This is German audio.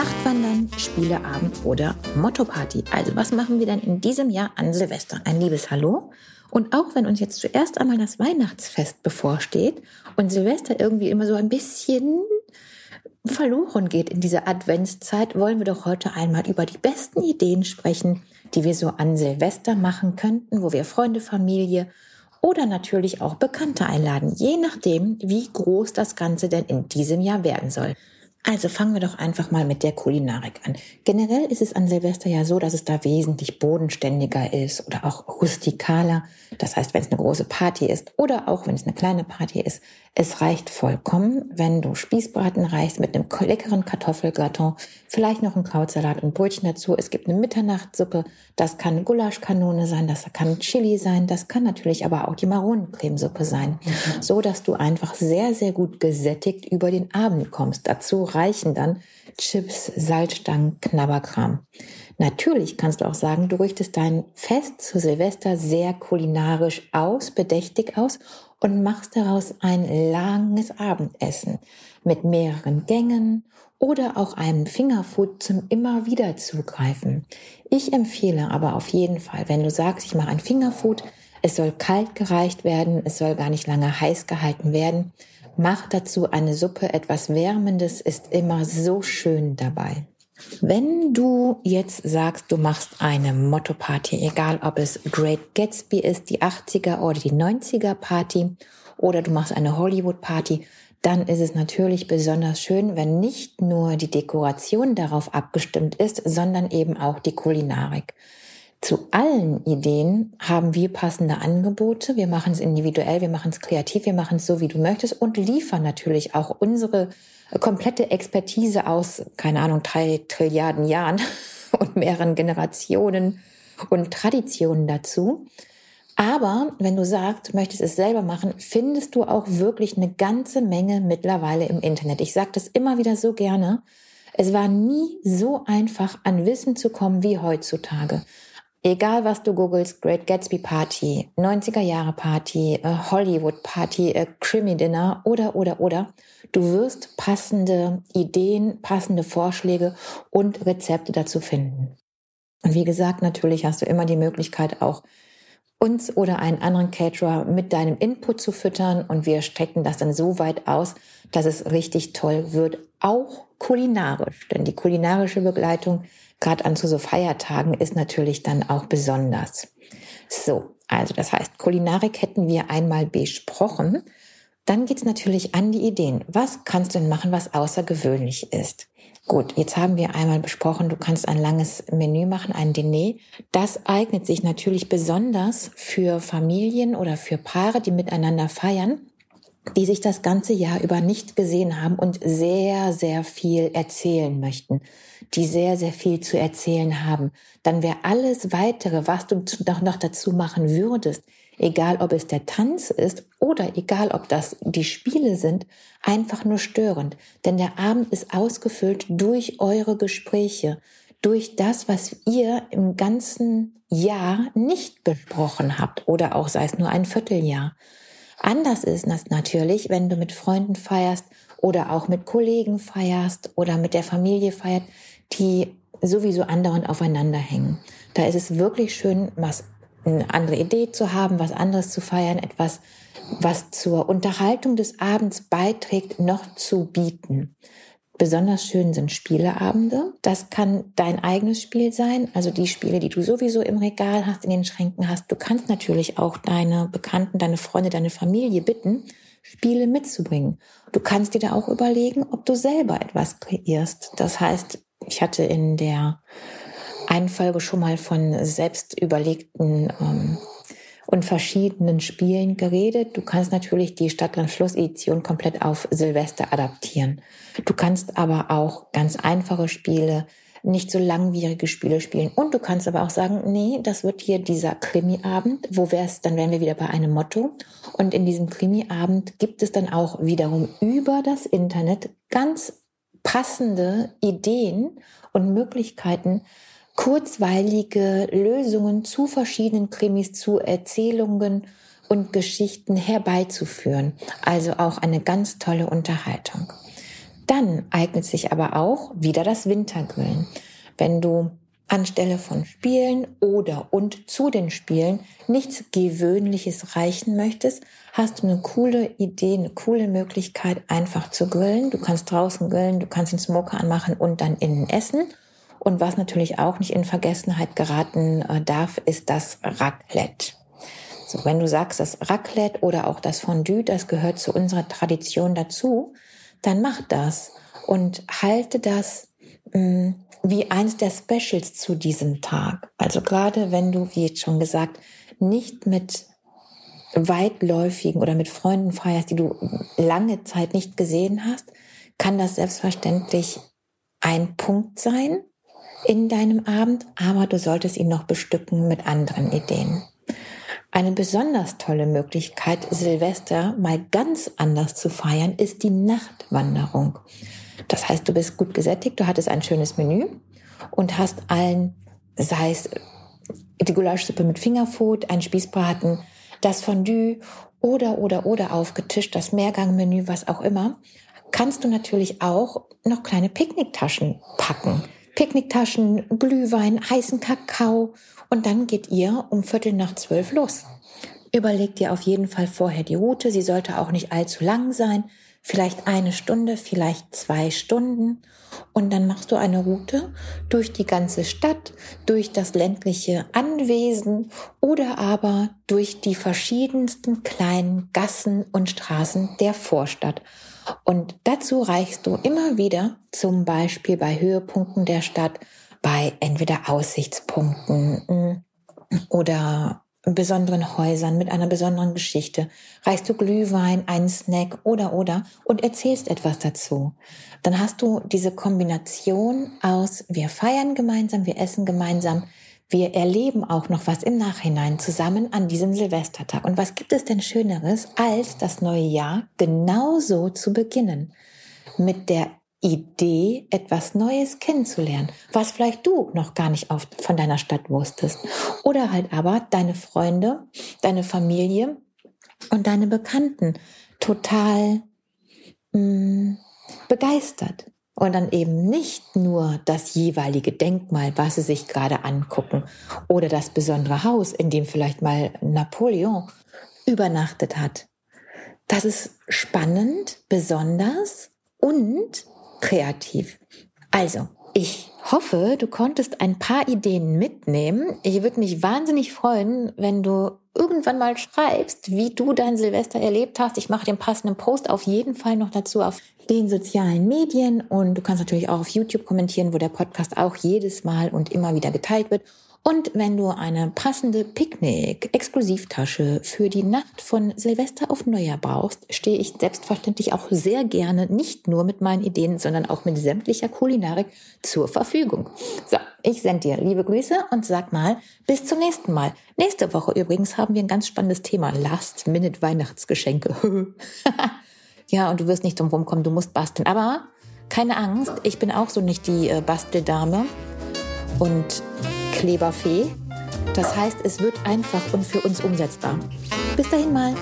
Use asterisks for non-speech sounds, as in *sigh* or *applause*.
Nachtwandern, Spieleabend oder Motto-Party. Also was machen wir denn in diesem Jahr an Silvester? Ein liebes Hallo. Und auch wenn uns jetzt zuerst einmal das Weihnachtsfest bevorsteht und Silvester irgendwie immer so ein bisschen verloren geht in dieser Adventszeit, wollen wir doch heute einmal über die besten Ideen sprechen, die wir so an Silvester machen könnten, wo wir Freunde, Familie oder natürlich auch Bekannte einladen, je nachdem, wie groß das Ganze denn in diesem Jahr werden soll. Also fangen wir doch einfach mal mit der Kulinarik an. Generell ist es an Silvester ja so, dass es da wesentlich bodenständiger ist oder auch rustikaler. Das heißt, wenn es eine große Party ist oder auch wenn es eine kleine Party ist, es reicht vollkommen, wenn du Spießbraten reichst mit einem leckeren Kartoffelgratin, vielleicht noch ein Krautsalat und Brötchen dazu. Es gibt eine Mitternachtssuppe, das kann Gulaschkanone sein, das kann Chili sein, das kann natürlich aber auch die Maronencremesuppe sein, mhm. so dass du einfach sehr, sehr gut gesättigt über den Abend kommst. Dazu reichen dann Chips, Salzstangen, Knabberkram. Natürlich kannst du auch sagen, du richtest dein Fest zu Silvester sehr kulinarisch aus, bedächtig aus und machst daraus ein langes Abendessen mit mehreren Gängen oder auch einem Fingerfood zum immer wieder zugreifen. Ich empfehle aber auf jeden Fall, wenn du sagst, ich mache ein Fingerfood, es soll kalt gereicht werden, es soll gar nicht lange heiß gehalten werden, mach dazu eine Suppe, etwas Wärmendes ist immer so schön dabei. Wenn du jetzt sagst, du machst eine Motto-Party, egal ob es Great Gatsby ist, die 80er oder die 90er Party, oder du machst eine Hollywood-Party, dann ist es natürlich besonders schön, wenn nicht nur die Dekoration darauf abgestimmt ist, sondern eben auch die Kulinarik. Zu allen Ideen haben wir passende Angebote. Wir machen es individuell, wir machen es kreativ, wir machen es so, wie du möchtest und liefern natürlich auch unsere komplette Expertise aus, keine Ahnung, drei Trilliarden Jahren *laughs* und mehreren Generationen und Traditionen dazu. Aber wenn du sagst, möchtest es selber machen, findest du auch wirklich eine ganze Menge mittlerweile im Internet. Ich sage das immer wieder so gerne. Es war nie so einfach, an Wissen zu kommen wie heutzutage. Egal was du googelst, Great Gatsby Party, 90er Jahre Party, äh, Hollywood Party, äh, Krimi Dinner oder, oder, oder. Du wirst passende Ideen, passende Vorschläge und Rezepte dazu finden. Und wie gesagt, natürlich hast du immer die Möglichkeit auch uns oder einen anderen Caterer mit deinem Input zu füttern und wir strecken das dann so weit aus, dass es richtig toll wird, auch kulinarisch. Denn die kulinarische Begleitung gerade an zu so Feiertagen ist natürlich dann auch besonders. So, also das heißt, Kulinarik hätten wir einmal besprochen. Dann geht's natürlich an die Ideen. Was kannst du denn machen, was außergewöhnlich ist? Gut, jetzt haben wir einmal besprochen, du kannst ein langes Menü machen, ein Diner. Das eignet sich natürlich besonders für Familien oder für Paare, die miteinander feiern, die sich das ganze Jahr über nicht gesehen haben und sehr, sehr viel erzählen möchten, die sehr, sehr viel zu erzählen haben, dann wäre alles weitere, was du noch, dazu machen würdest, egal ob es der Tanz ist oder egal ob das die Spiele sind, einfach nur störend. Denn der Abend ist ausgefüllt durch eure Gespräche, durch das, was ihr im ganzen Jahr nicht besprochen habt oder auch sei es nur ein Vierteljahr. Anders ist das natürlich, wenn du mit Freunden feierst oder auch mit Kollegen feierst oder mit der Familie feiert, die sowieso andauernd aufeinander hängen. Da ist es wirklich schön, was eine andere Idee zu haben, was anderes zu feiern, etwas, was zur Unterhaltung des Abends beiträgt, noch zu bieten. Besonders schön sind Spieleabende. Das kann dein eigenes Spiel sein, also die Spiele, die du sowieso im Regal hast, in den Schränken hast. Du kannst natürlich auch deine Bekannten, deine Freunde, deine Familie bitten, Spiele mitzubringen. Du kannst dir da auch überlegen, ob du selber etwas kreierst. Das heißt, ich hatte in der einen Folge schon mal von selbst überlegten ähm, und verschiedenen Spielen geredet. Du kannst natürlich die Stadtland-Fluss-Edition komplett auf Silvester adaptieren. Du kannst aber auch ganz einfache Spiele, nicht so langwierige Spiele spielen. Und du kannst aber auch sagen, nee, das wird hier dieser Krimi-Abend. Wo wär's, dann wären wir wieder bei einem Motto. Und in diesem Krimi-Abend gibt es dann auch wiederum über das Internet ganz passende Ideen und Möglichkeiten, kurzweilige Lösungen zu verschiedenen Krimis, zu Erzählungen und Geschichten herbeizuführen. Also auch eine ganz tolle Unterhaltung. Dann eignet sich aber auch wieder das Wintergrillen. Wenn du anstelle von Spielen oder und zu den Spielen nichts Gewöhnliches reichen möchtest, hast du eine coole Idee, eine coole Möglichkeit, einfach zu grillen. Du kannst draußen grillen, du kannst den Smoker anmachen und dann innen essen. Und was natürlich auch nicht in Vergessenheit geraten äh, darf, ist das Raclette. So, wenn du sagst, das Raclette oder auch das Fondue, das gehört zu unserer Tradition dazu, dann mach das und halte das mh, mm, wie eins der Specials zu diesem Tag. Also gerade wenn du, wie jetzt schon gesagt, nicht mit weitläufigen oder mit Freunden feierst, die du lange Zeit nicht gesehen hast, kann das selbstverständlich ein Punkt sein in deinem Abend, aber du solltest ihn noch bestücken mit anderen Ideen. Eine besonders tolle Möglichkeit, Silvester mal ganz anders zu feiern, ist die Nachtwanderung. Das heißt, du bist gut gesättigt, du hattest ein schönes Menü und hast allen, sei es die Gulaschsuppe mit Fingerfood, ein Spießbraten, das Fondue oder, oder, oder aufgetischt, das Mehrgangmenü, was auch immer, kannst du natürlich auch noch kleine Picknicktaschen packen. Picknicktaschen, Glühwein, heißen Kakao und dann geht ihr um Viertel nach zwölf los. Überleg dir auf jeden Fall vorher die Route. Sie sollte auch nicht allzu lang sein vielleicht eine Stunde, vielleicht zwei Stunden. Und dann machst du eine Route durch die ganze Stadt, durch das ländliche Anwesen oder aber durch die verschiedensten kleinen Gassen und Straßen der Vorstadt. Und dazu reichst du immer wieder, zum Beispiel bei Höhepunkten der Stadt, bei entweder Aussichtspunkten mm, oder besonderen Häusern mit einer besonderen Geschichte, reichst du Glühwein, einen Snack oder oder und erzählst etwas dazu. Dann hast du diese Kombination aus wir feiern gemeinsam, wir essen gemeinsam, wir erleben auch noch was im Nachhinein zusammen an diesem Silvestertag. Und was gibt es denn Schöneres, als das neue Jahr genauso zu beginnen? Mit der Idee, etwas Neues kennenzulernen, was vielleicht du noch gar nicht auf, von deiner Stadt wusstest. Oder halt aber deine Freunde, deine Familie und deine Bekannten total mh, mm, begeistert. Und dann eben nicht nur das jeweilige Denkmal, was sie sich gerade angucken, oder das besondere Haus, in dem vielleicht mal Napoleon übernachtet hat. Das ist spannend, besonders und kreativ. Also, ich hoffe, du konntest ein paar Ideen mitnehmen. Ich würde mich wahnsinnig freuen, wenn du irgendwann mal schreibst, wie du dein Silvester erlebt hast. Ich mache den passenden Post auf jeden Fall noch dazu auf den sozialen Medien und du kannst natürlich auch auf YouTube kommentieren, wo der Podcast auch jedes Mal und immer wieder geteilt wird. Und wenn du eine passende Picknick-Exklusivtasche für die Nacht von Silvester auf Neujahr brauchst, stehe ich selbstverständlich auch sehr gerne nicht nur mit meinen Ideen, sondern auch mit sämtlicher Kulinarik zur Verfügung. So, ich sende dir liebe Grüße und sag mal, bis zum nächsten Mal. Nächste Woche übrigens haben wir ein ganz spannendes Thema. Last-Minute-Weihnachtsgeschenke. *laughs* ja, und du wirst nicht drum rumkommen, du musst basteln. Aber keine Angst, ich bin auch so nicht die äh, Basteldame. Und Kleberfee. Das heißt, es wird einfach und für uns umsetzbar. Bis dahin mal.